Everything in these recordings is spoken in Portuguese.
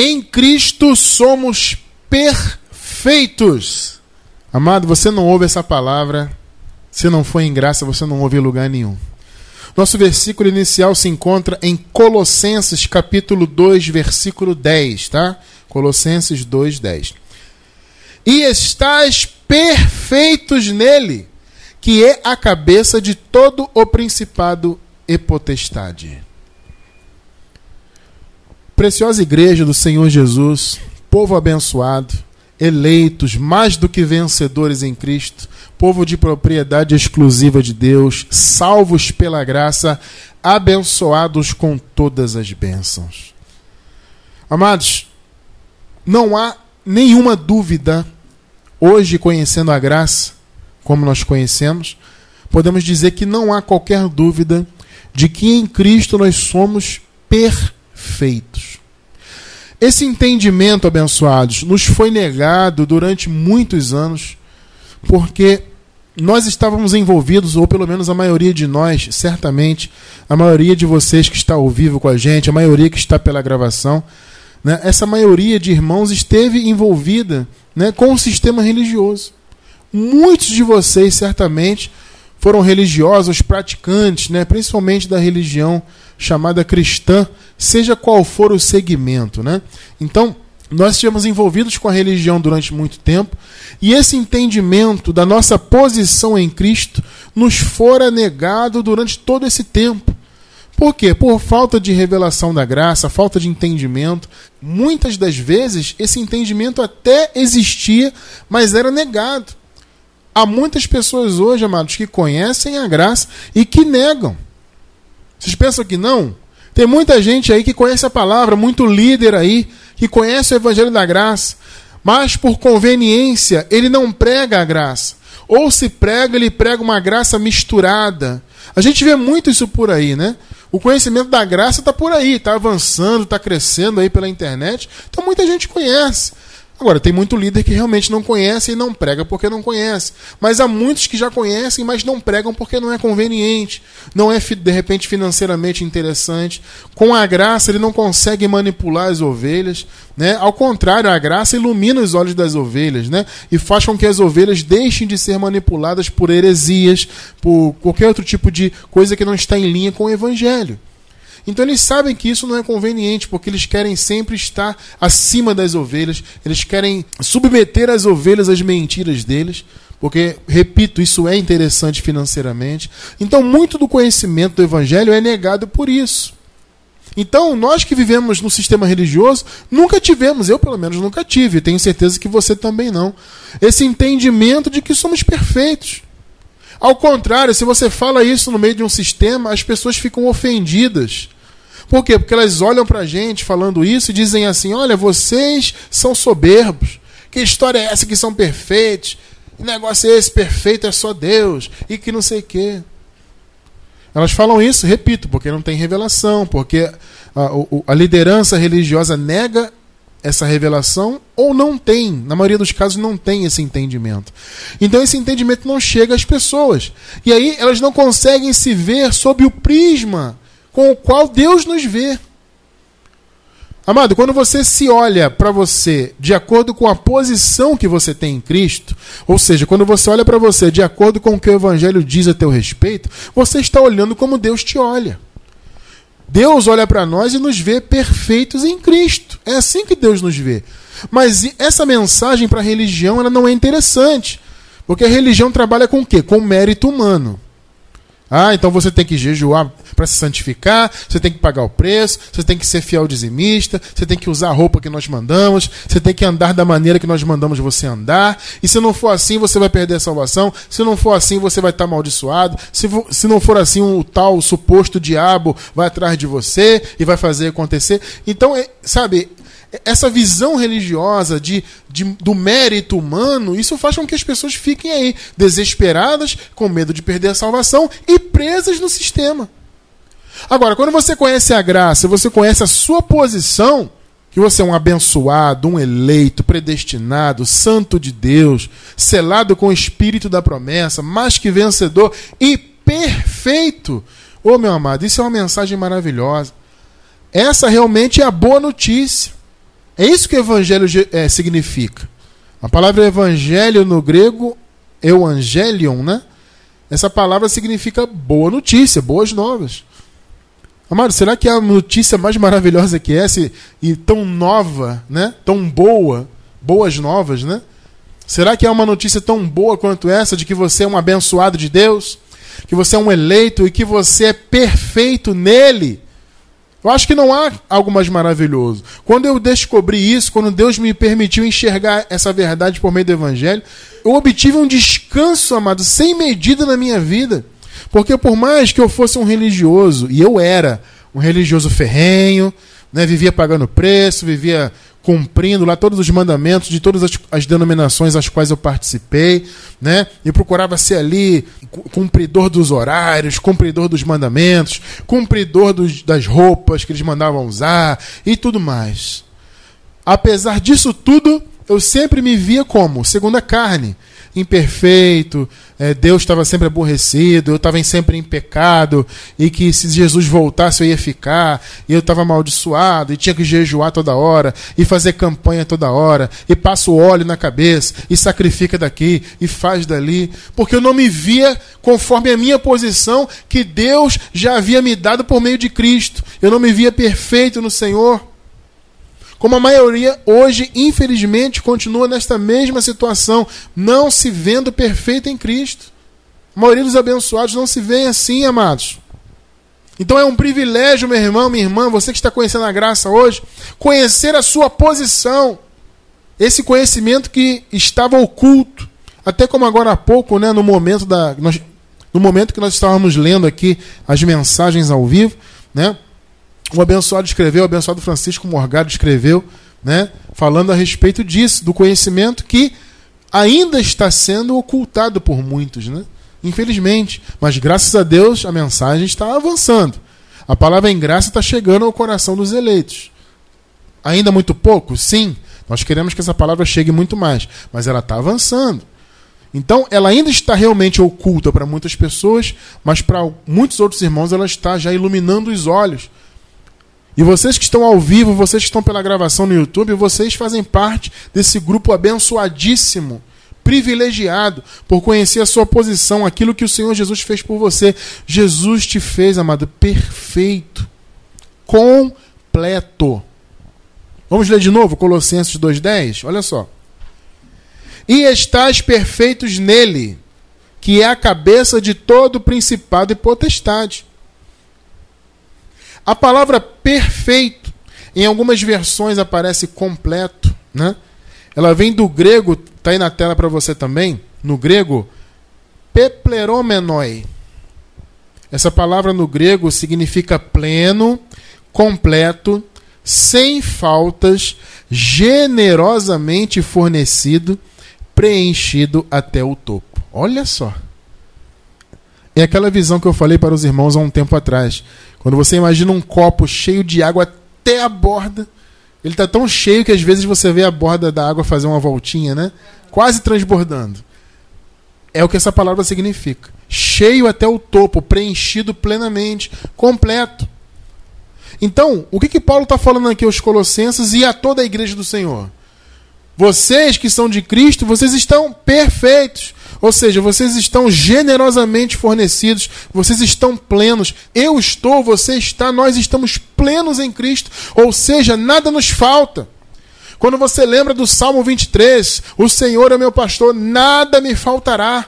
Em Cristo somos perfeitos. Amado, você não ouve essa palavra. Se não for em graça, você não ouve em lugar nenhum. Nosso versículo inicial se encontra em Colossenses capítulo 2, versículo 10, tá? Colossenses 2, 10. E estáis perfeitos nele, que é a cabeça de todo o principado e potestade. Preciosa igreja do Senhor Jesus, povo abençoado, eleitos, mais do que vencedores em Cristo, povo de propriedade exclusiva de Deus, salvos pela graça, abençoados com todas as bênçãos. Amados, não há nenhuma dúvida, hoje conhecendo a graça, como nós conhecemos, podemos dizer que não há qualquer dúvida de que em Cristo nós somos perfeitos. Esse entendimento, abençoados, nos foi negado durante muitos anos, porque nós estávamos envolvidos, ou pelo menos a maioria de nós, certamente, a maioria de vocês que está ao vivo com a gente, a maioria que está pela gravação, né, essa maioria de irmãos esteve envolvida né, com o sistema religioso. Muitos de vocês, certamente, foram religiosos, praticantes, né, principalmente da religião chamada cristã, seja qual for o segmento. Né? Então, nós estivemos envolvidos com a religião durante muito tempo e esse entendimento da nossa posição em Cristo nos fora negado durante todo esse tempo. Por quê? Por falta de revelação da graça, falta de entendimento. Muitas das vezes esse entendimento até existia, mas era negado. Há muitas pessoas hoje, amados, que conhecem a graça e que negam. Vocês pensam que não? Tem muita gente aí que conhece a palavra, muito líder aí, que conhece o evangelho da graça, mas por conveniência ele não prega a graça. Ou se prega, ele prega uma graça misturada. A gente vê muito isso por aí, né? O conhecimento da graça está por aí, está avançando, está crescendo aí pela internet. Então muita gente conhece. Agora, tem muito líder que realmente não conhece e não prega porque não conhece. Mas há muitos que já conhecem, mas não pregam porque não é conveniente, não é de repente financeiramente interessante. Com a graça, ele não consegue manipular as ovelhas. Né? Ao contrário, a graça ilumina os olhos das ovelhas né? e faz com que as ovelhas deixem de ser manipuladas por heresias, por qualquer outro tipo de coisa que não está em linha com o evangelho. Então eles sabem que isso não é conveniente, porque eles querem sempre estar acima das ovelhas, eles querem submeter as ovelhas às mentiras deles, porque, repito, isso é interessante financeiramente. Então, muito do conhecimento do evangelho é negado por isso. Então, nós que vivemos no sistema religioso, nunca tivemos, eu pelo menos nunca tive, tenho certeza que você também não, esse entendimento de que somos perfeitos. Ao contrário, se você fala isso no meio de um sistema, as pessoas ficam ofendidas. Por quê? Porque elas olham para a gente falando isso e dizem assim: olha, vocês são soberbos. Que história é essa que são perfeitos? Que negócio é esse? Perfeito é só Deus. E que não sei o quê. Elas falam isso, repito, porque não tem revelação, porque a, a liderança religiosa nega essa revelação ou não tem, na maioria dos casos não tem esse entendimento. Então esse entendimento não chega às pessoas. E aí elas não conseguem se ver sob o prisma com o qual Deus nos vê. Amado, quando você se olha para você de acordo com a posição que você tem em Cristo, ou seja, quando você olha para você de acordo com o que o Evangelho diz a teu respeito, você está olhando como Deus te olha. Deus olha para nós e nos vê perfeitos em Cristo. É assim que Deus nos vê. Mas essa mensagem para a religião ela não é interessante, porque a religião trabalha com o quê? Com mérito humano. Ah, então você tem que jejuar para se santificar, você tem que pagar o preço, você tem que ser fiel dizimista, você tem que usar a roupa que nós mandamos, você tem que andar da maneira que nós mandamos você andar. E se não for assim, você vai perder a salvação. Se não for assim, você vai estar amaldiçoado. Se, se não for assim, o tal o suposto diabo vai atrás de você e vai fazer acontecer. Então, é, sabe, essa visão religiosa de, de, do mérito humano, isso faz com que as pessoas fiquem aí, desesperadas, com medo de perder a salvação e presas no sistema. Agora, quando você conhece a graça, você conhece a sua posição, que você é um abençoado, um eleito, predestinado, santo de Deus, selado com o espírito da promessa, mais que vencedor e perfeito. Ô oh, meu amado, isso é uma mensagem maravilhosa. Essa realmente é a boa notícia. É isso que o evangelho é, significa. A palavra evangelho no grego, evangelion, né? Essa palavra significa boa notícia, boas novas. Amado, será que a notícia mais maravilhosa que essa e tão nova, né? Tão boa, boas novas, né? Será que é uma notícia tão boa quanto essa de que você é um abençoado de Deus, que você é um eleito e que você é perfeito nele? Eu acho que não há algo mais maravilhoso. Quando eu descobri isso, quando Deus me permitiu enxergar essa verdade por meio do Evangelho, eu obtive um descanso, amado, sem medida na minha vida. Porque por mais que eu fosse um religioso, e eu era um religioso ferrenho, né, vivia pagando preço, vivia cumprindo lá todos os mandamentos de todas as, as denominações às quais eu participei, né? E procurava ser ali cumpridor dos horários, cumpridor dos mandamentos, cumpridor dos, das roupas que eles mandavam usar e tudo mais. Apesar disso tudo, eu sempre me via como segunda carne, imperfeito, é, Deus estava sempre aborrecido, eu estava sempre em pecado, e que se Jesus voltasse eu ia ficar, e eu estava amaldiçoado, e tinha que jejuar toda hora, e fazer campanha toda hora, e passa o óleo na cabeça, e sacrifica daqui, e faz dali, porque eu não me via conforme a minha posição que Deus já havia me dado por meio de Cristo. Eu não me via perfeito no Senhor. Como a maioria hoje, infelizmente, continua nesta mesma situação, não se vendo perfeita em Cristo. A maioria dos abençoados não se vê assim, amados. Então é um privilégio, meu irmão, minha irmã, você que está conhecendo a graça hoje, conhecer a sua posição. Esse conhecimento que estava oculto. Até como agora há pouco, né, no momento da nós, no momento que nós estávamos lendo aqui as mensagens ao vivo, né? O abençoado escreveu, o abençoado Francisco Morgado escreveu, né, falando a respeito disso, do conhecimento que ainda está sendo ocultado por muitos, né? Infelizmente. Mas graças a Deus a mensagem está avançando. A palavra em graça está chegando ao coração dos eleitos. Ainda muito pouco? Sim. Nós queremos que essa palavra chegue muito mais. Mas ela está avançando. Então, ela ainda está realmente oculta para muitas pessoas, mas para muitos outros irmãos ela está já iluminando os olhos e vocês que estão ao vivo, vocês que estão pela gravação no YouTube, vocês fazem parte desse grupo abençoadíssimo, privilegiado por conhecer a sua posição, aquilo que o Senhor Jesus fez por você. Jesus te fez, amado, perfeito, completo. Vamos ler de novo Colossenses 2:10? Olha só. E estáis perfeitos nele, que é a cabeça de todo principado e potestade a palavra perfeito, em algumas versões aparece completo, né? Ela vem do grego, está aí na tela para você também, no grego, pepleromenoi. Essa palavra no grego significa pleno, completo, sem faltas, generosamente fornecido, preenchido até o topo. Olha só. É aquela visão que eu falei para os irmãos há um tempo atrás. Quando você imagina um copo cheio de água até a borda, ele está tão cheio que às vezes você vê a borda da água fazer uma voltinha, né? Quase transbordando. É o que essa palavra significa. Cheio até o topo, preenchido plenamente, completo. Então, o que, que Paulo está falando aqui aos Colossenses e a toda a igreja do Senhor? Vocês que são de Cristo, vocês estão perfeitos. Ou seja, vocês estão generosamente fornecidos, vocês estão plenos. Eu estou, você está, nós estamos plenos em Cristo. Ou seja, nada nos falta. Quando você lembra do Salmo 23, o Senhor é meu pastor, nada me faltará.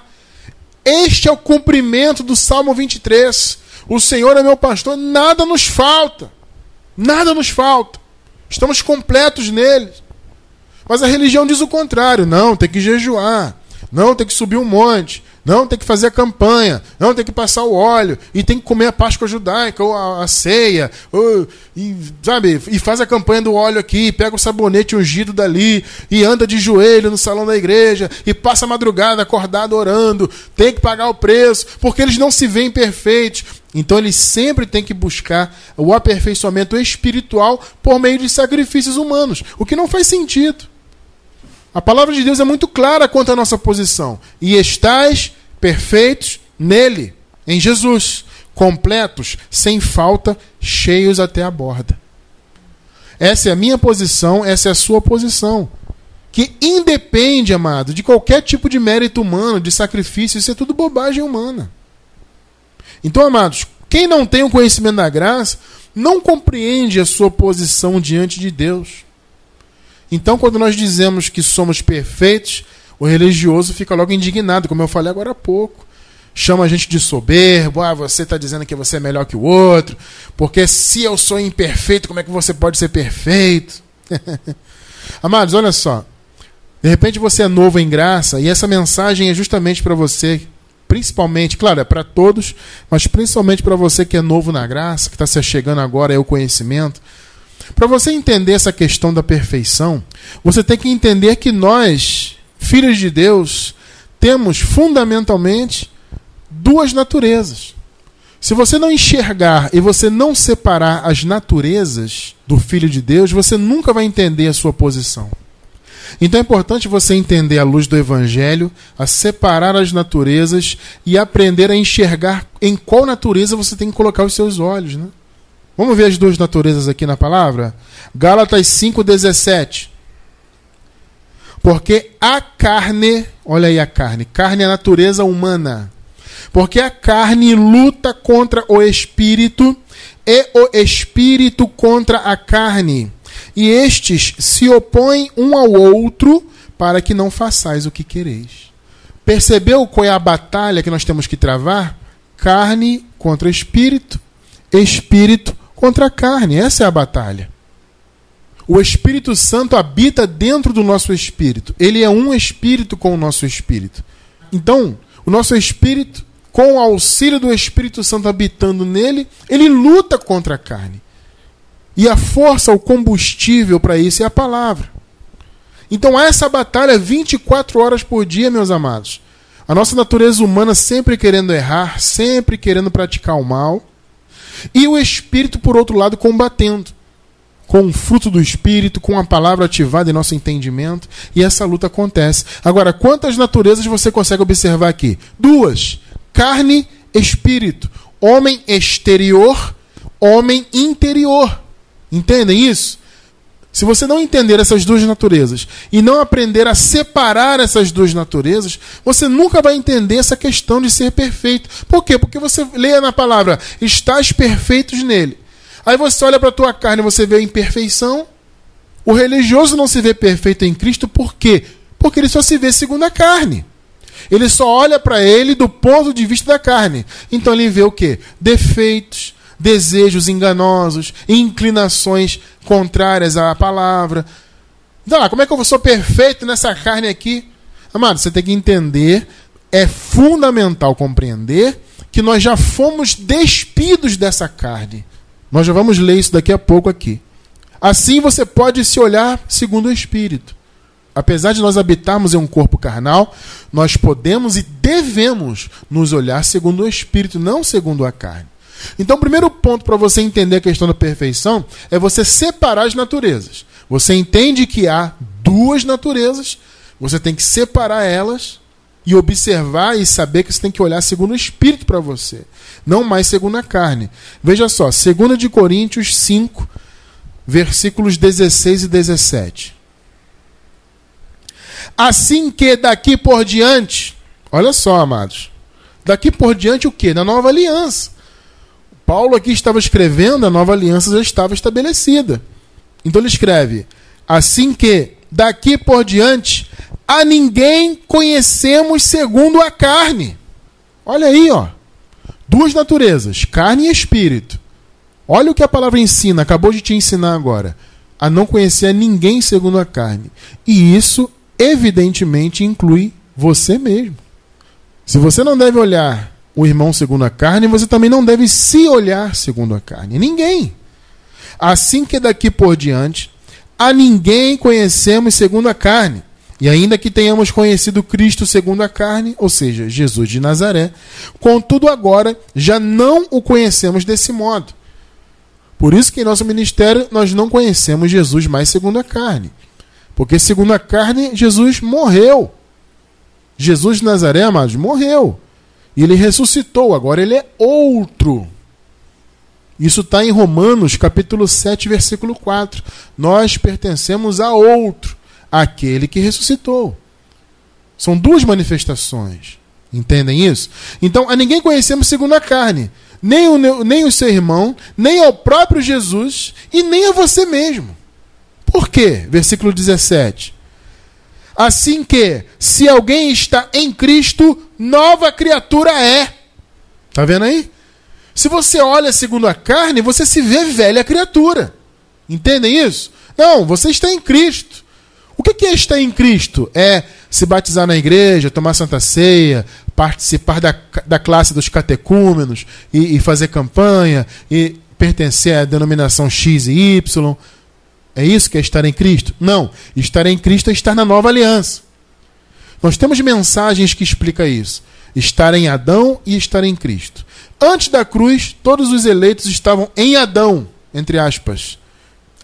Este é o cumprimento do Salmo 23. O Senhor é meu pastor, nada nos falta. Nada nos falta. Estamos completos nele. Mas a religião diz o contrário. Não, tem que jejuar. Não, tem que subir um monte. Não, tem que fazer a campanha. Não, tem que passar o óleo. E tem que comer a Páscoa judaica, ou a, a ceia. Ou, e, sabe? E faz a campanha do óleo aqui. Pega o sabonete ungido dali. E anda de joelho no salão da igreja. E passa a madrugada acordado orando. Tem que pagar o preço. Porque eles não se veem perfeitos. Então eles sempre têm que buscar o aperfeiçoamento espiritual por meio de sacrifícios humanos. O que não faz sentido. A palavra de Deus é muito clara quanto à nossa posição. E estais perfeitos nele, em Jesus, completos, sem falta, cheios até a borda. Essa é a minha posição, essa é a sua posição. Que independe, amado, de qualquer tipo de mérito humano, de sacrifício, isso é tudo bobagem humana. Então, amados, quem não tem o conhecimento da graça não compreende a sua posição diante de Deus. Então, quando nós dizemos que somos perfeitos, o religioso fica logo indignado, como eu falei agora há pouco. Chama a gente de soberbo, ah, você está dizendo que você é melhor que o outro, porque se eu sou imperfeito, como é que você pode ser perfeito? Amados, olha só. De repente você é novo em graça e essa mensagem é justamente para você, principalmente, claro, é para todos, mas principalmente para você que é novo na graça, que está se chegando agora ao conhecimento. Para você entender essa questão da perfeição, você tem que entender que nós, filhos de Deus, temos fundamentalmente duas naturezas. Se você não enxergar e você não separar as naturezas do Filho de Deus, você nunca vai entender a sua posição. Então é importante você entender a luz do Evangelho, a separar as naturezas e aprender a enxergar em qual natureza você tem que colocar os seus olhos. Né? Vamos ver as duas naturezas aqui na palavra? Gálatas 5,17. Porque a carne, olha aí a carne, carne é a natureza humana. Porque a carne luta contra o espírito e o espírito contra a carne. E estes se opõem um ao outro para que não façais o que quereis. Percebeu qual é a batalha que nós temos que travar? Carne contra espírito, espírito contra a carne. Essa é a batalha. O Espírito Santo habita dentro do nosso espírito. Ele é um espírito com o nosso espírito. Então, o nosso espírito, com o auxílio do Espírito Santo habitando nele, ele luta contra a carne. E a força, o combustível para isso é a palavra. Então, essa batalha 24 horas por dia, meus amados. A nossa natureza humana sempre querendo errar, sempre querendo praticar o mal. E o Espírito, por outro lado, combatendo com o fruto do Espírito, com a palavra ativada em nosso entendimento, e essa luta acontece. Agora, quantas naturezas você consegue observar aqui? Duas: carne, espírito. Homem exterior, homem interior. Entendem isso? Se você não entender essas duas naturezas e não aprender a separar essas duas naturezas, você nunca vai entender essa questão de ser perfeito. Por quê? Porque você lê na palavra, estás perfeitos nele. Aí você olha para a tua carne e você vê a imperfeição. O religioso não se vê perfeito em Cristo, por quê? Porque ele só se vê segundo a carne. Ele só olha para ele do ponto de vista da carne. Então ele vê o quê? Defeitos, desejos enganosos, inclinações contrárias à palavra. Então, como é que eu sou perfeito nessa carne aqui? Amado, você tem que entender, é fundamental compreender que nós já fomos despidos dessa carne. Nós já vamos ler isso daqui a pouco aqui. Assim você pode se olhar segundo o Espírito. Apesar de nós habitarmos em um corpo carnal, nós podemos e devemos nos olhar segundo o Espírito, não segundo a carne. Então, o primeiro ponto para você entender a questão da perfeição é você separar as naturezas. Você entende que há duas naturezas, você tem que separar elas e observar e saber que você tem que olhar segundo o Espírito para você não mais segundo a carne. Veja só, 2 de Coríntios 5, versículos 16 e 17. Assim que daqui por diante, olha só, amados, daqui por diante o que? Na nova aliança. Paulo aqui estava escrevendo, a nova aliança já estava estabelecida. Então ele escreve: assim que daqui por diante a ninguém conhecemos segundo a carne. Olha aí, ó. Duas naturezas, carne e espírito. Olha o que a palavra ensina, acabou de te ensinar agora. A não conhecer a ninguém segundo a carne. E isso, evidentemente, inclui você mesmo. Se você não deve olhar o irmão segundo a carne, você também não deve se olhar segundo a carne. Ninguém. Assim que daqui por diante, a ninguém conhecemos segundo a carne. E ainda que tenhamos conhecido Cristo segundo a carne, ou seja, Jesus de Nazaré, contudo agora já não o conhecemos desse modo. Por isso que em nosso ministério nós não conhecemos Jesus mais segundo a carne. Porque segundo a carne, Jesus morreu. Jesus de Nazaré, amados, morreu. E ele ressuscitou, agora ele é outro. Isso está em Romanos, capítulo 7, versículo 4. Nós pertencemos a outro, aquele que ressuscitou. São duas manifestações. Entendem isso? Então, a ninguém conhecemos segundo a carne. Nem o, nem o seu irmão, nem ao próprio Jesus e nem a você mesmo. Por quê? Versículo 17. Assim que, se alguém está em Cristo, nova criatura é. Tá vendo aí? Se você olha segundo a carne, você se vê velha criatura. Entendem isso? Não, você está em Cristo. O que é estar em Cristo? É se batizar na igreja, tomar santa ceia, participar da, da classe dos catecúmenos e, e fazer campanha e pertencer à denominação X e Y. É isso que é estar em Cristo? Não. Estar em Cristo é estar na nova aliança. Nós temos mensagens que explicam isso. Estar em Adão e estar em Cristo. Antes da cruz, todos os eleitos estavam em Adão, entre aspas.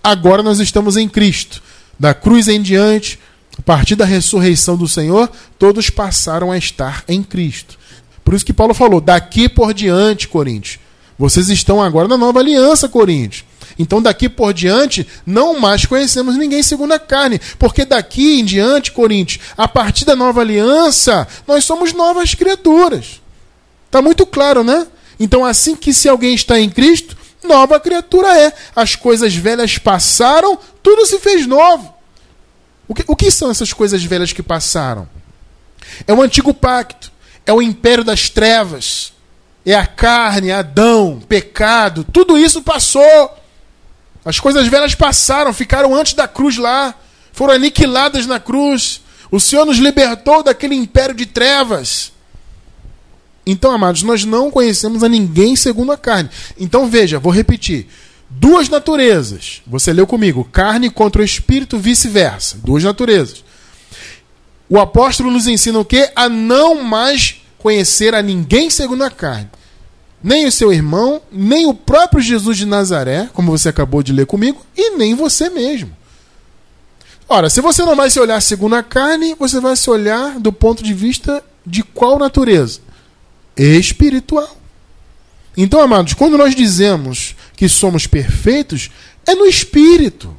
Agora nós estamos em Cristo. Da cruz em diante, a partir da ressurreição do Senhor, todos passaram a estar em Cristo. Por isso que Paulo falou: daqui por diante, Coríntios. Vocês estão agora na nova aliança, Coríntios. Então, daqui por diante, não mais conhecemos ninguém segundo a carne. Porque daqui em diante, Coríntios, a partir da nova aliança, nós somos novas criaturas. Está muito claro, né? Então, assim que se alguém está em Cristo, nova criatura é. As coisas velhas passaram, tudo se fez novo. O que, o que são essas coisas velhas que passaram? É o antigo pacto, é o império das trevas, é a carne, Adão, pecado, tudo isso passou. As coisas velhas passaram, ficaram antes da cruz lá, foram aniquiladas na cruz. O Senhor nos libertou daquele império de trevas. Então, amados, nós não conhecemos a ninguém segundo a carne. Então, veja, vou repetir. Duas naturezas. Você leu comigo: carne contra o espírito, vice-versa. Duas naturezas. O apóstolo nos ensina o quê? A não mais conhecer a ninguém segundo a carne nem o seu irmão, nem o próprio Jesus de Nazaré, como você acabou de ler comigo, e nem você mesmo. Ora, se você não vai se olhar segundo a carne, você vai se olhar do ponto de vista de qual natureza? Espiritual. Então, amados, quando nós dizemos que somos perfeitos, é no espírito,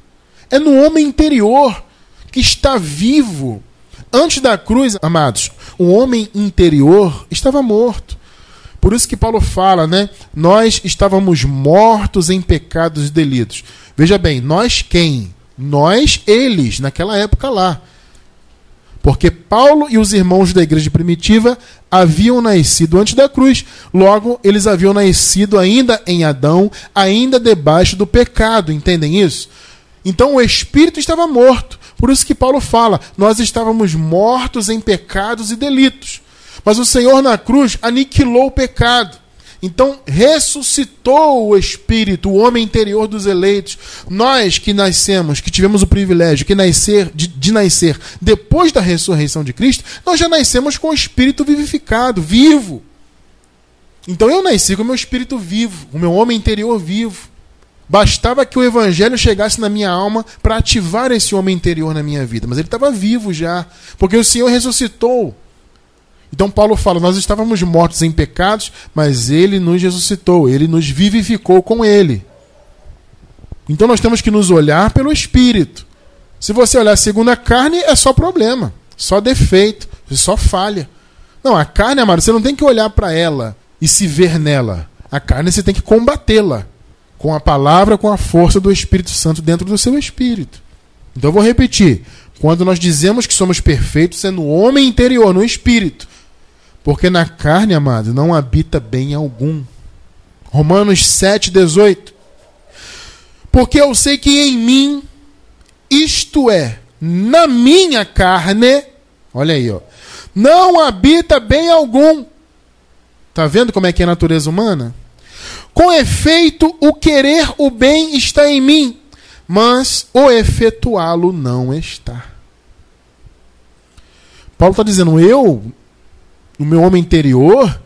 é no homem interior que está vivo. Antes da cruz, amados, o homem interior estava morto. Por isso que Paulo fala, né? Nós estávamos mortos em pecados e delitos. Veja bem, nós quem? Nós, eles, naquela época lá. Porque Paulo e os irmãos da igreja primitiva haviam nascido antes da cruz. Logo, eles haviam nascido ainda em Adão, ainda debaixo do pecado. Entendem isso? Então o espírito estava morto. Por isso que Paulo fala: nós estávamos mortos em pecados e delitos. Mas o Senhor na cruz aniquilou o pecado. Então ressuscitou o espírito, o homem interior dos eleitos. Nós que nascemos, que tivemos o privilégio que nascer, de, de, nascer depois da ressurreição de Cristo, nós já nascemos com o espírito vivificado, vivo. Então eu nasci com o meu espírito vivo, o meu homem interior vivo. Bastava que o evangelho chegasse na minha alma para ativar esse homem interior na minha vida, mas ele estava vivo já, porque o Senhor ressuscitou. Então Paulo fala: Nós estávamos mortos em pecados, mas ele nos ressuscitou, ele nos vivificou com ele. Então nós temos que nos olhar pelo espírito. Se você olhar segundo a carne, é só problema, só defeito, só falha. Não, a carne, amado, você não tem que olhar para ela e se ver nela. A carne você tem que combatê-la com a palavra, com a força do Espírito Santo dentro do seu espírito. Então eu vou repetir. Quando nós dizemos que somos perfeitos, é no homem interior, no espírito. Porque na carne, amado, não habita bem algum. Romanos 7, 18. Porque eu sei que em mim, isto é, na minha carne, olha aí, ó, não habita bem algum. Tá vendo como é que é a natureza humana? Com efeito, o querer o bem está em mim, mas o efetuá-lo não está. Paulo está dizendo: eu no meu homem interior,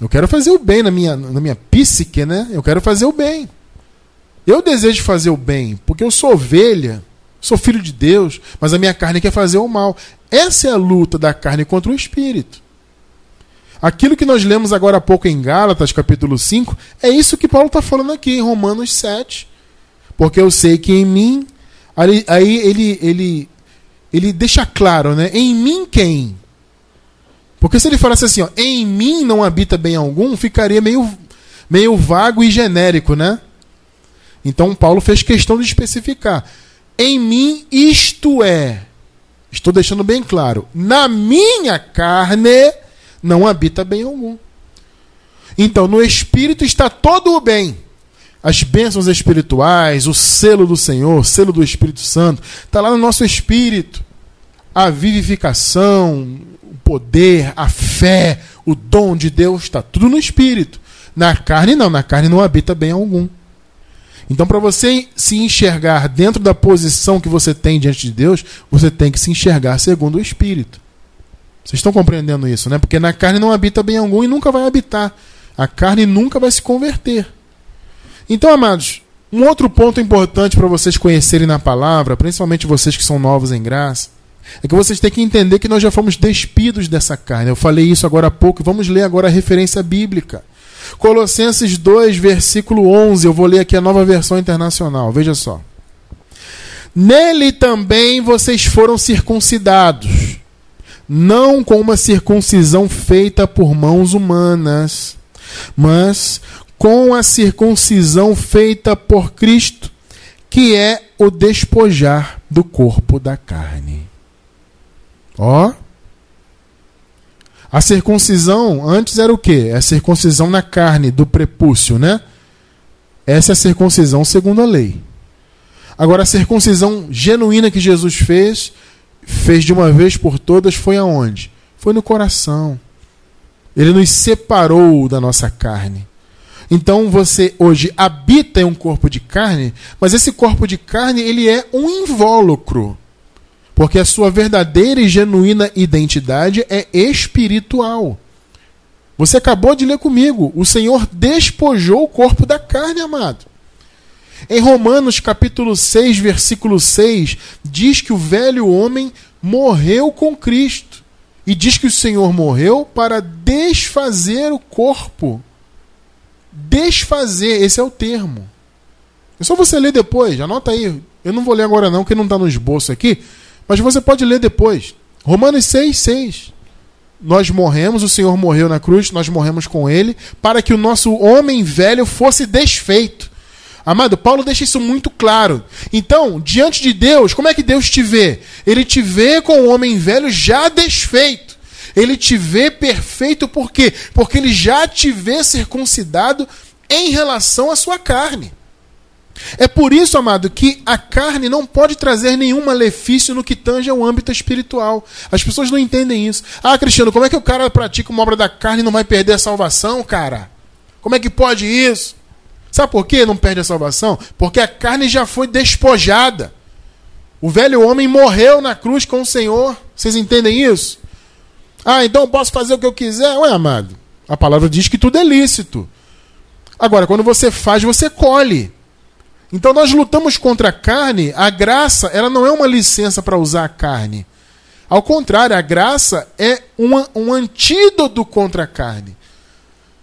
eu quero fazer o bem na minha, na minha psique, né? Eu quero fazer o bem. Eu desejo fazer o bem, porque eu sou ovelha, sou filho de Deus, mas a minha carne quer fazer o mal. Essa é a luta da carne contra o espírito. Aquilo que nós lemos agora há pouco em Gálatas, capítulo 5, é isso que Paulo está falando aqui em Romanos 7. Porque eu sei que em mim. Aí, aí ele, ele, ele deixa claro, né? Em mim quem? Porque se ele falasse assim, ó, em mim não habita bem algum, ficaria meio, meio vago e genérico, né? Então Paulo fez questão de especificar. Em mim isto é. Estou deixando bem claro. Na minha carne não habita bem algum. Então, no espírito está todo o bem. As bênçãos espirituais, o selo do Senhor, o selo do Espírito Santo, está lá no nosso espírito. A vivificação, o poder, a fé, o dom de Deus, está tudo no espírito. Na carne, não. Na carne não habita bem algum. Então, para você se enxergar dentro da posição que você tem diante de Deus, você tem que se enxergar segundo o Espírito. Vocês estão compreendendo isso, né? Porque na carne não habita bem algum e nunca vai habitar. A carne nunca vai se converter. Então, amados, um outro ponto importante para vocês conhecerem na palavra, principalmente vocês que são novos em graça, é que vocês têm que entender que nós já fomos despidos dessa carne. Eu falei isso agora há pouco. Vamos ler agora a referência bíblica. Colossenses 2, versículo 11. Eu vou ler aqui a nova versão internacional. Veja só. Nele também vocês foram circuncidados, não com uma circuncisão feita por mãos humanas, mas com a circuncisão feita por Cristo, que é o despojar do corpo da carne. Ó. A circuncisão antes era o quê? É a circuncisão na carne do prepúcio, né? Essa é a circuncisão segundo a lei. Agora, a circuncisão genuína que Jesus fez, fez de uma vez por todas, foi aonde? Foi no coração. Ele nos separou da nossa carne. Então você hoje habita em um corpo de carne, mas esse corpo de carne ele é um invólucro. Porque a sua verdadeira e genuína identidade é espiritual. Você acabou de ler comigo. O Senhor despojou o corpo da carne, amado. Em Romanos capítulo 6, versículo 6, diz que o velho homem morreu com Cristo. E diz que o Senhor morreu para desfazer o corpo Desfazer, esse é o termo. É só você ler depois, anota aí. Eu não vou ler agora não, porque não está no esboço aqui, mas você pode ler depois. Romanos 6, 6. Nós morremos, o Senhor morreu na cruz, nós morremos com ele, para que o nosso homem velho fosse desfeito. Amado, Paulo deixa isso muito claro. Então, diante de Deus, como é que Deus te vê? Ele te vê com o homem velho já desfeito. Ele te vê perfeito por quê? Porque ele já te vê circuncidado em relação à sua carne. É por isso, amado, que a carne não pode trazer nenhum malefício no que tange ao âmbito espiritual. As pessoas não entendem isso. Ah, Cristiano, como é que o cara pratica uma obra da carne e não vai perder a salvação, cara? Como é que pode isso? Sabe por que não perde a salvação? Porque a carne já foi despojada. O velho homem morreu na cruz com o Senhor. Vocês entendem isso? Ah, então posso fazer o que eu quiser? Ué, amado, a palavra diz que tudo é lícito. Agora, quando você faz, você colhe. Então nós lutamos contra a carne, a graça, ela não é uma licença para usar a carne. Ao contrário, a graça é uma, um antídoto contra a carne.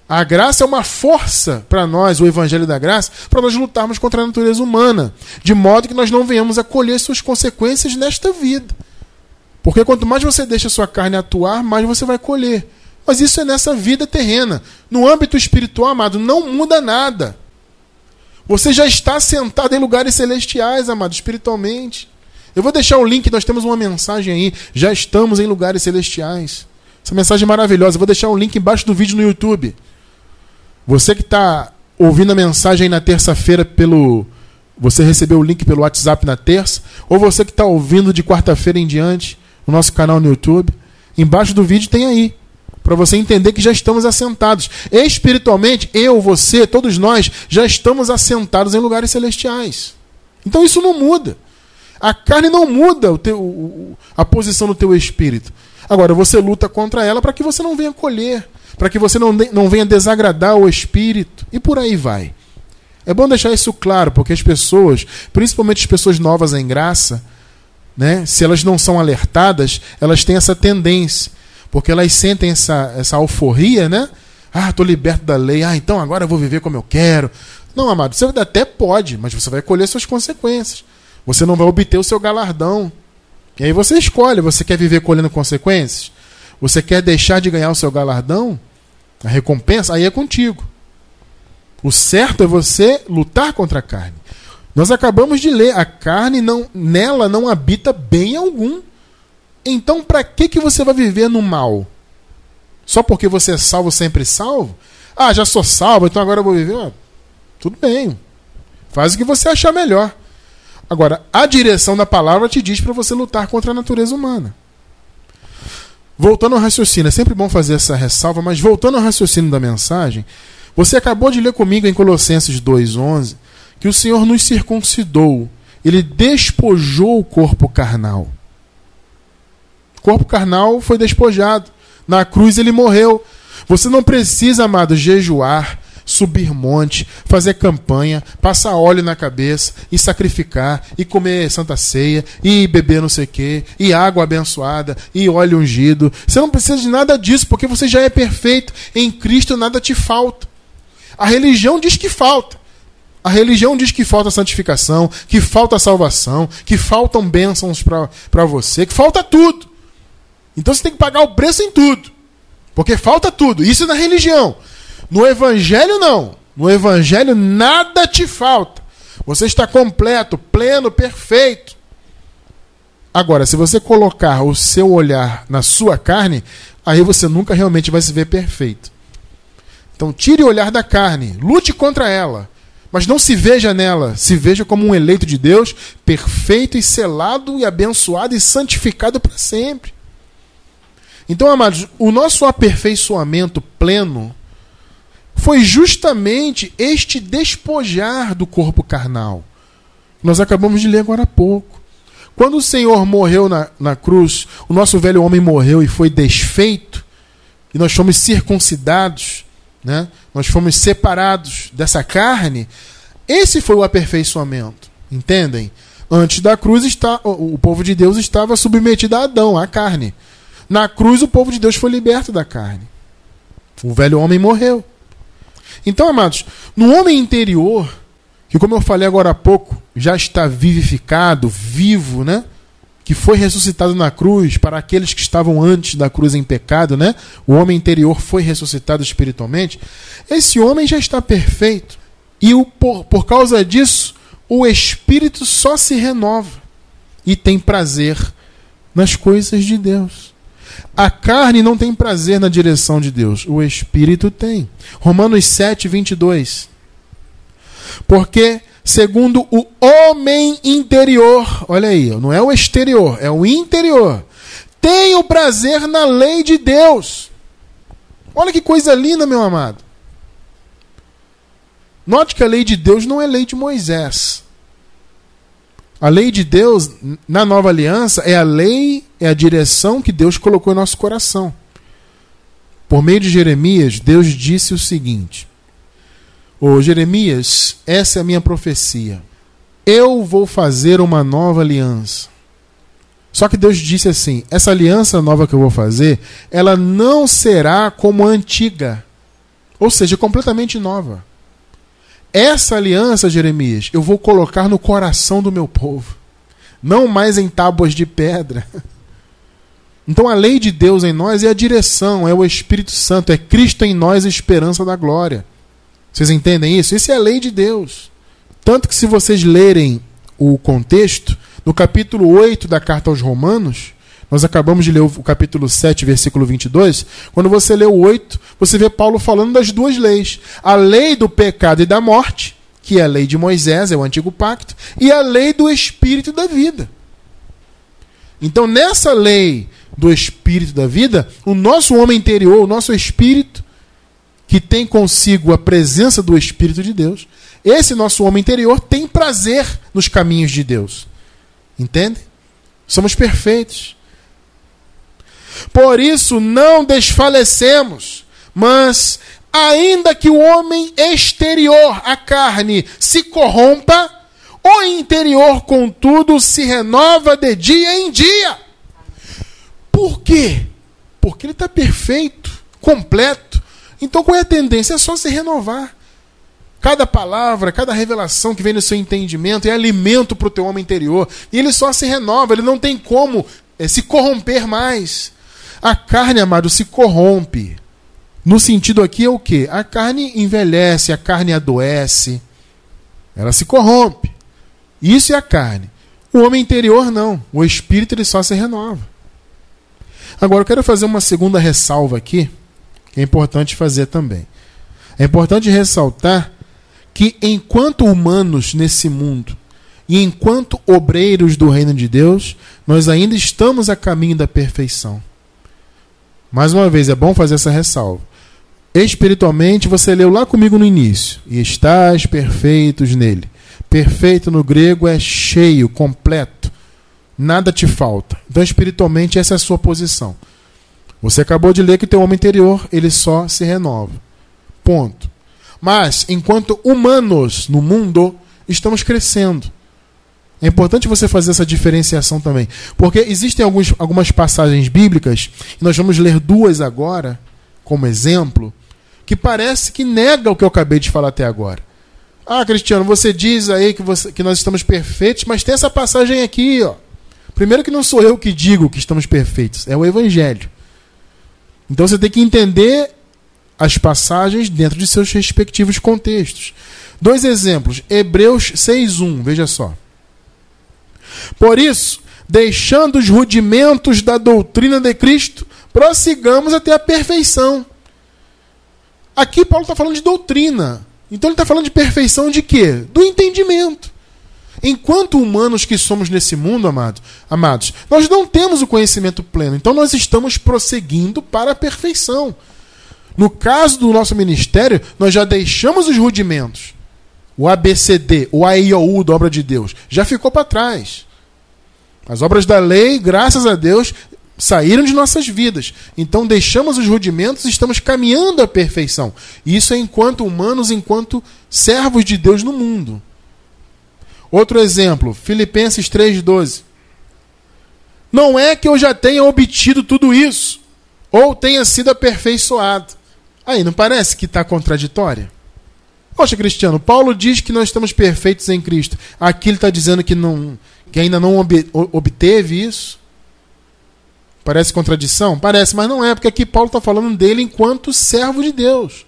A graça é uma força para nós, o Evangelho da Graça, para nós lutarmos contra a natureza humana, de modo que nós não venhamos a colher suas consequências nesta vida. Porque quanto mais você deixa a sua carne atuar, mais você vai colher. Mas isso é nessa vida terrena. No âmbito espiritual, amado, não muda nada. Você já está sentado em lugares celestiais, amado, espiritualmente. Eu vou deixar o link, nós temos uma mensagem aí. Já estamos em lugares celestiais. Essa mensagem é maravilhosa. Eu vou deixar o link embaixo do vídeo no YouTube. Você que está ouvindo a mensagem na terça-feira pelo. Você recebeu o link pelo WhatsApp na terça, ou você que está ouvindo de quarta-feira em diante, no nosso canal no YouTube. Embaixo do vídeo tem aí. Para você entender que já estamos assentados. Espiritualmente, eu, você, todos nós, já estamos assentados em lugares celestiais. Então isso não muda. A carne não muda o teu, a posição do teu espírito. Agora, você luta contra ela para que você não venha colher, para que você não, não venha desagradar o espírito, e por aí vai. É bom deixar isso claro, porque as pessoas, principalmente as pessoas novas em graça, né? Se elas não são alertadas, elas têm essa tendência. porque elas sentem essa, essa alforria, né? Ah, estou liberto da lei, ah, então agora eu vou viver como eu quero. Não, amado, você até pode, mas você vai colher suas consequências. Você não vai obter o seu galardão. E aí você escolhe, você quer viver colhendo consequências? Você quer deixar de ganhar o seu galardão? A recompensa? Aí é contigo. O certo é você lutar contra a carne. Nós acabamos de ler, a carne não, nela não habita bem algum. Então, para que que você vai viver no mal? Só porque você é salvo, sempre salvo? Ah, já sou salvo, então agora eu vou viver. Ah, tudo bem. Faz o que você achar melhor. Agora, a direção da palavra te diz para você lutar contra a natureza humana. Voltando ao raciocínio, é sempre bom fazer essa ressalva, mas voltando ao raciocínio da mensagem, você acabou de ler comigo em Colossenses 2,11 que o Senhor nos circuncidou, ele despojou o corpo carnal. O corpo carnal foi despojado. Na cruz ele morreu. Você não precisa, amado, jejuar, subir monte, fazer campanha, passar óleo na cabeça e sacrificar, e comer santa ceia, e beber não sei o quê, e água abençoada, e óleo ungido. Você não precisa de nada disso, porque você já é perfeito. Em Cristo nada te falta. A religião diz que falta. A religião diz que falta santificação, que falta salvação, que faltam bênçãos para você, que falta tudo. Então você tem que pagar o preço em tudo. Porque falta tudo. Isso na religião. No evangelho, não. No evangelho, nada te falta. Você está completo, pleno, perfeito. Agora, se você colocar o seu olhar na sua carne, aí você nunca realmente vai se ver perfeito. Então, tire o olhar da carne, lute contra ela. Mas não se veja nela, se veja como um eleito de Deus, perfeito e selado e abençoado e santificado para sempre. Então, amados, o nosso aperfeiçoamento pleno foi justamente este despojar do corpo carnal. Nós acabamos de ler agora há pouco. Quando o Senhor morreu na, na cruz, o nosso velho homem morreu e foi desfeito, e nós fomos circuncidados, né? nós fomos separados dessa carne, esse foi o aperfeiçoamento. Entendem? Antes da cruz, está, o povo de Deus estava submetido a Adão, à carne. Na cruz, o povo de Deus foi liberto da carne. O velho homem morreu. Então, amados, no homem interior, que como eu falei agora há pouco, já está vivificado, vivo, né? Que foi ressuscitado na cruz para aqueles que estavam antes da cruz em pecado, né? O homem interior foi ressuscitado espiritualmente. Esse homem já está perfeito. E o, por, por causa disso, o espírito só se renova e tem prazer nas coisas de Deus. A carne não tem prazer na direção de Deus, o espírito tem. Romanos 7, 22. Porque segundo o homem interior. Olha aí, não é o exterior, é o interior. Tem o prazer na lei de Deus. Olha que coisa linda, meu amado. Note que a lei de Deus não é lei de Moisés. A lei de Deus, na nova aliança, é a lei, é a direção que Deus colocou em nosso coração. Por meio de Jeremias, Deus disse o seguinte: Ô Jeremias, essa é a minha profecia. Eu vou fazer uma nova aliança. Só que Deus disse assim: essa aliança nova que eu vou fazer, ela não será como a antiga. Ou seja, completamente nova. Essa aliança, Jeremias, eu vou colocar no coração do meu povo, não mais em tábuas de pedra. Então a lei de Deus em nós é a direção, é o Espírito Santo, é Cristo em nós, a esperança da glória. Vocês entendem isso? Isso é a lei de Deus. Tanto que, se vocês lerem o contexto, no capítulo 8 da carta aos Romanos, nós acabamos de ler o capítulo 7, versículo 22. Quando você lê o 8, você vê Paulo falando das duas leis: a lei do pecado e da morte, que é a lei de Moisés, é o antigo pacto, e a lei do espírito da vida. Então, nessa lei do espírito da vida, o nosso homem interior, o nosso espírito, que tem consigo a presença do Espírito de Deus, esse nosso homem interior tem prazer nos caminhos de Deus. Entende? Somos perfeitos. Por isso não desfalecemos, mas ainda que o homem exterior, a carne, se corrompa, o interior, contudo, se renova de dia em dia. Por quê? Porque ele está perfeito, completo. Então qual é a tendência? É só se renovar. Cada palavra, cada revelação que vem no seu entendimento é alimento para o teu homem interior. E ele só se renova, ele não tem como é, se corromper mais. A carne, amado, se corrompe. No sentido aqui é o que? A carne envelhece, a carne adoece, ela se corrompe. Isso é a carne. O homem interior não. O espírito ele só se renova. Agora eu quero fazer uma segunda ressalva aqui, é importante fazer também. É importante ressaltar que enquanto humanos nesse mundo e enquanto obreiros do reino de Deus, nós ainda estamos a caminho da perfeição. Mais uma vez, é bom fazer essa ressalva. Espiritualmente, você leu lá comigo no início. E estás perfeitos nele. Perfeito no grego é cheio, completo. Nada te falta. Então, espiritualmente, essa é a sua posição. Você acabou de ler que teu homem interior, ele só se renova. Ponto. Mas, enquanto humanos no mundo, estamos crescendo. É importante você fazer essa diferenciação também. Porque existem alguns, algumas passagens bíblicas, e nós vamos ler duas agora, como exemplo, que parece que nega o que eu acabei de falar até agora. Ah, Cristiano, você diz aí que, você, que nós estamos perfeitos, mas tem essa passagem aqui, ó. Primeiro que não sou eu que digo que estamos perfeitos, é o Evangelho. Então você tem que entender as passagens dentro de seus respectivos contextos. Dois exemplos. Hebreus 6.1, veja só. Por isso, deixando os rudimentos da doutrina de Cristo, prossigamos até a perfeição. Aqui Paulo está falando de doutrina. Então ele está falando de perfeição de quê? Do entendimento. Enquanto humanos que somos nesse mundo, amado, amados, nós não temos o conhecimento pleno. Então nós estamos prosseguindo para a perfeição. No caso do nosso ministério, nós já deixamos os rudimentos. O ABCD, o AIOU da obra de Deus, já ficou para trás. As obras da lei, graças a Deus, saíram de nossas vidas. Então deixamos os rudimentos e estamos caminhando à perfeição. Isso é enquanto humanos, enquanto servos de Deus no mundo. Outro exemplo, Filipenses 3,12. Não é que eu já tenha obtido tudo isso, ou tenha sido aperfeiçoado. Aí não parece que está contraditória? Poxa, Cristiano, Paulo diz que nós estamos perfeitos em Cristo. Aqui ele está dizendo que, não, que ainda não obteve isso. Parece contradição? Parece, mas não é, porque aqui Paulo está falando dele enquanto servo de Deus.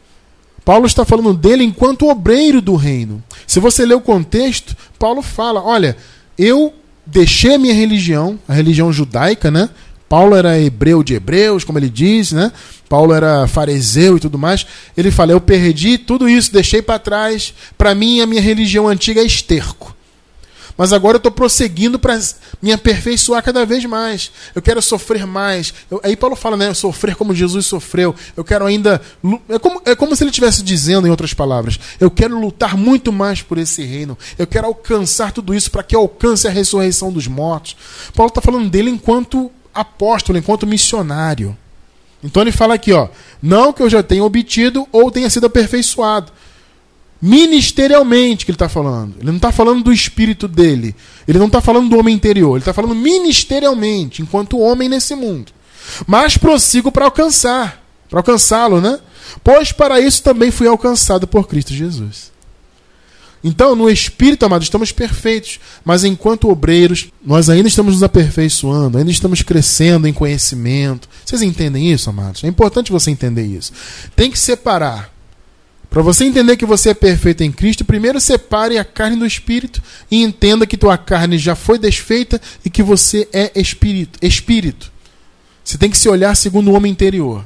Paulo está falando dele enquanto obreiro do reino. Se você ler o contexto, Paulo fala: olha, eu deixei a minha religião, a religião judaica, né? Paulo era hebreu de hebreus, como ele diz, né? Paulo era fariseu e tudo mais. Ele fala: Eu perdi tudo isso, deixei para trás. Para mim, a minha religião antiga é esterco. Mas agora eu estou prosseguindo para me aperfeiçoar cada vez mais. Eu quero sofrer mais. Eu, aí Paulo fala, né? Sofrer como Jesus sofreu. Eu quero ainda. É como, é como se ele estivesse dizendo, em outras palavras: Eu quero lutar muito mais por esse reino. Eu quero alcançar tudo isso para que alcance a ressurreição dos mortos. Paulo está falando dele enquanto apóstolo, enquanto missionário. Então ele fala aqui, ó, não que eu já tenha obtido ou tenha sido aperfeiçoado. Ministerialmente que ele está falando. Ele não está falando do espírito dele. Ele não está falando do homem interior. Ele está falando ministerialmente, enquanto homem nesse mundo. Mas prossigo para alcançar. Para alcançá-lo, né? Pois para isso também fui alcançado por Cristo Jesus. Então, no espírito, amados, estamos perfeitos, mas enquanto obreiros, nós ainda estamos nos aperfeiçoando, ainda estamos crescendo em conhecimento. Vocês entendem isso, amados? É importante você entender isso. Tem que separar. Para você entender que você é perfeito em Cristo, primeiro separe a carne do espírito e entenda que tua carne já foi desfeita e que você é espírito. Espírito. Você tem que se olhar segundo o homem interior.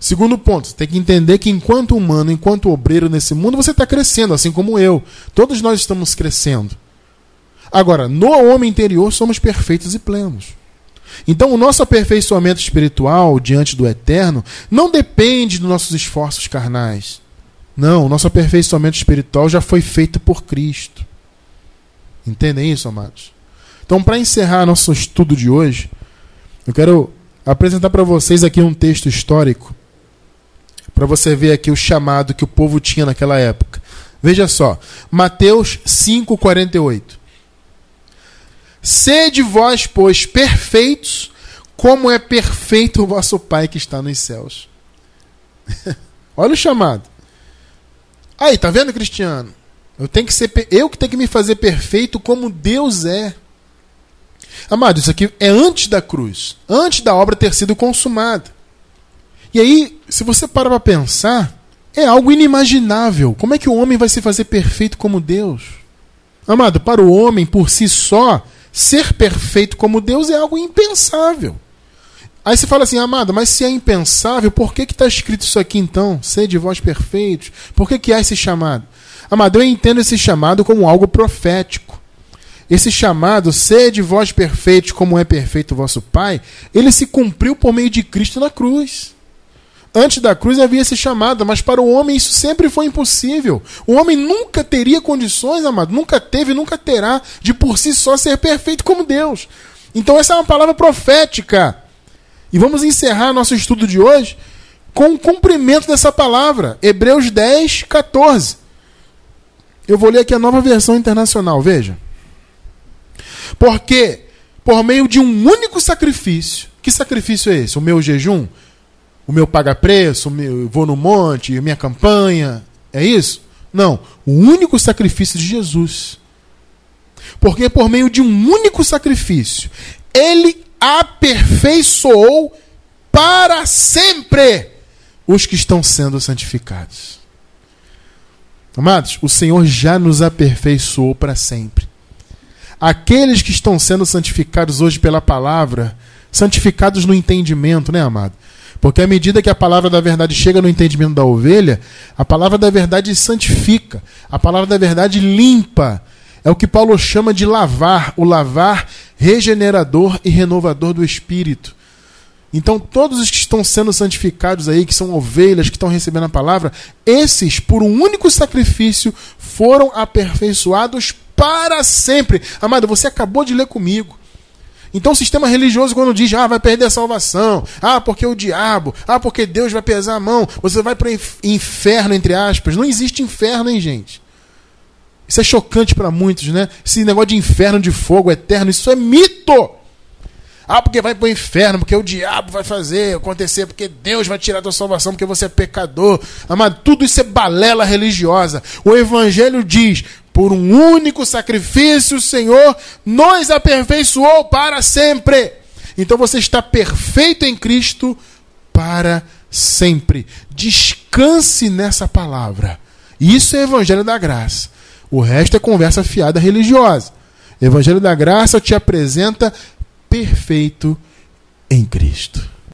Segundo ponto, tem que entender que enquanto humano, enquanto obreiro nesse mundo, você está crescendo, assim como eu. Todos nós estamos crescendo. Agora, no homem interior, somos perfeitos e plenos. Então, o nosso aperfeiçoamento espiritual diante do eterno não depende dos nossos esforços carnais. Não, nosso aperfeiçoamento espiritual já foi feito por Cristo. Entendem isso, amados? Então, para encerrar nosso estudo de hoje, eu quero apresentar para vocês aqui um texto histórico para você ver aqui o chamado que o povo tinha naquela época. Veja só, Mateus 5:48. Sede vós, pois, perfeitos, como é perfeito o vosso Pai que está nos céus. Olha o chamado. Aí, tá vendo, Cristiano? Eu tenho que ser eu que tenho que me fazer perfeito como Deus é. Amado, isso aqui é antes da cruz, antes da obra ter sido consumada. E aí, se você para para pensar, é algo inimaginável. Como é que o homem vai se fazer perfeito como Deus? Amado, para o homem por si só, ser perfeito como Deus é algo impensável. Aí você fala assim, amado, mas se é impensável, por que está escrito isso aqui então? Sede vós perfeitos. Por que, que há esse chamado? Amado, eu entendo esse chamado como algo profético. Esse chamado, sede vós perfeitos, como é perfeito o vosso Pai, ele se cumpriu por meio de Cristo na cruz. Antes da cruz havia esse chamado, mas para o homem isso sempre foi impossível. O homem nunca teria condições, amado, nunca teve, nunca terá, de por si só ser perfeito como Deus. Então essa é uma palavra profética. E vamos encerrar nosso estudo de hoje com o cumprimento dessa palavra. Hebreus 10, 14. Eu vou ler aqui a nova versão internacional, veja. Porque, por meio de um único sacrifício, que sacrifício é esse? O meu jejum? O meu paga-preço? Eu vou no monte? Minha campanha? É isso? Não. O único sacrifício de Jesus. Porque por meio de um único sacrifício, ele aperfeiçoou para sempre os que estão sendo santificados. Amados, o Senhor já nos aperfeiçoou para sempre. Aqueles que estão sendo santificados hoje pela palavra, santificados no entendimento, né, amado? Porque à medida que a palavra da verdade chega no entendimento da ovelha, a palavra da verdade santifica, a palavra da verdade limpa, é o que Paulo chama de lavar, o lavar regenerador e renovador do espírito. Então, todos os que estão sendo santificados aí, que são ovelhas, que estão recebendo a palavra, esses, por um único sacrifício, foram aperfeiçoados para sempre. Amado, você acabou de ler comigo. Então, o sistema religioso, quando diz, ah, vai perder a salvação, ah, porque o diabo, ah, porque Deus vai pesar a mão, você vai para o inferno, entre aspas. Não existe inferno, hein, gente? Isso é chocante para muitos, né? Esse negócio de inferno de fogo eterno, isso é mito. Ah, porque vai para o inferno, porque o diabo vai fazer acontecer, porque Deus vai tirar tua salvação, porque você é pecador. Amado, tudo isso é balela religiosa. O Evangelho diz: por um único sacrifício, o Senhor nos aperfeiçoou para sempre. Então você está perfeito em Cristo para sempre. Descanse nessa palavra. Isso é Evangelho da Graça. O resto é conversa fiada religiosa. Evangelho da Graça te apresenta perfeito em Cristo.